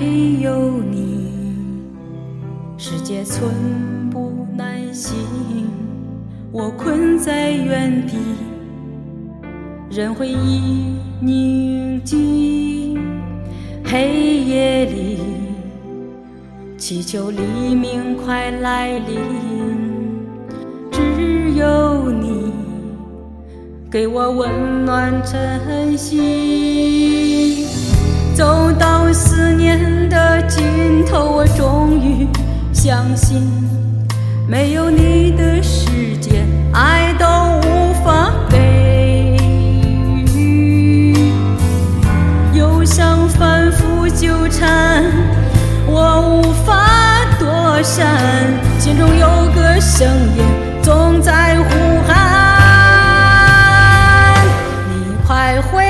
没有你世界寸步难行。我困在原地任回忆凝静黑夜里祈求黎明快来临。只有你给我温暖晨曦。心没有你的世界爱都无法给予忧伤反复纠缠我无法躲闪心中有个声音总在呼喊你快回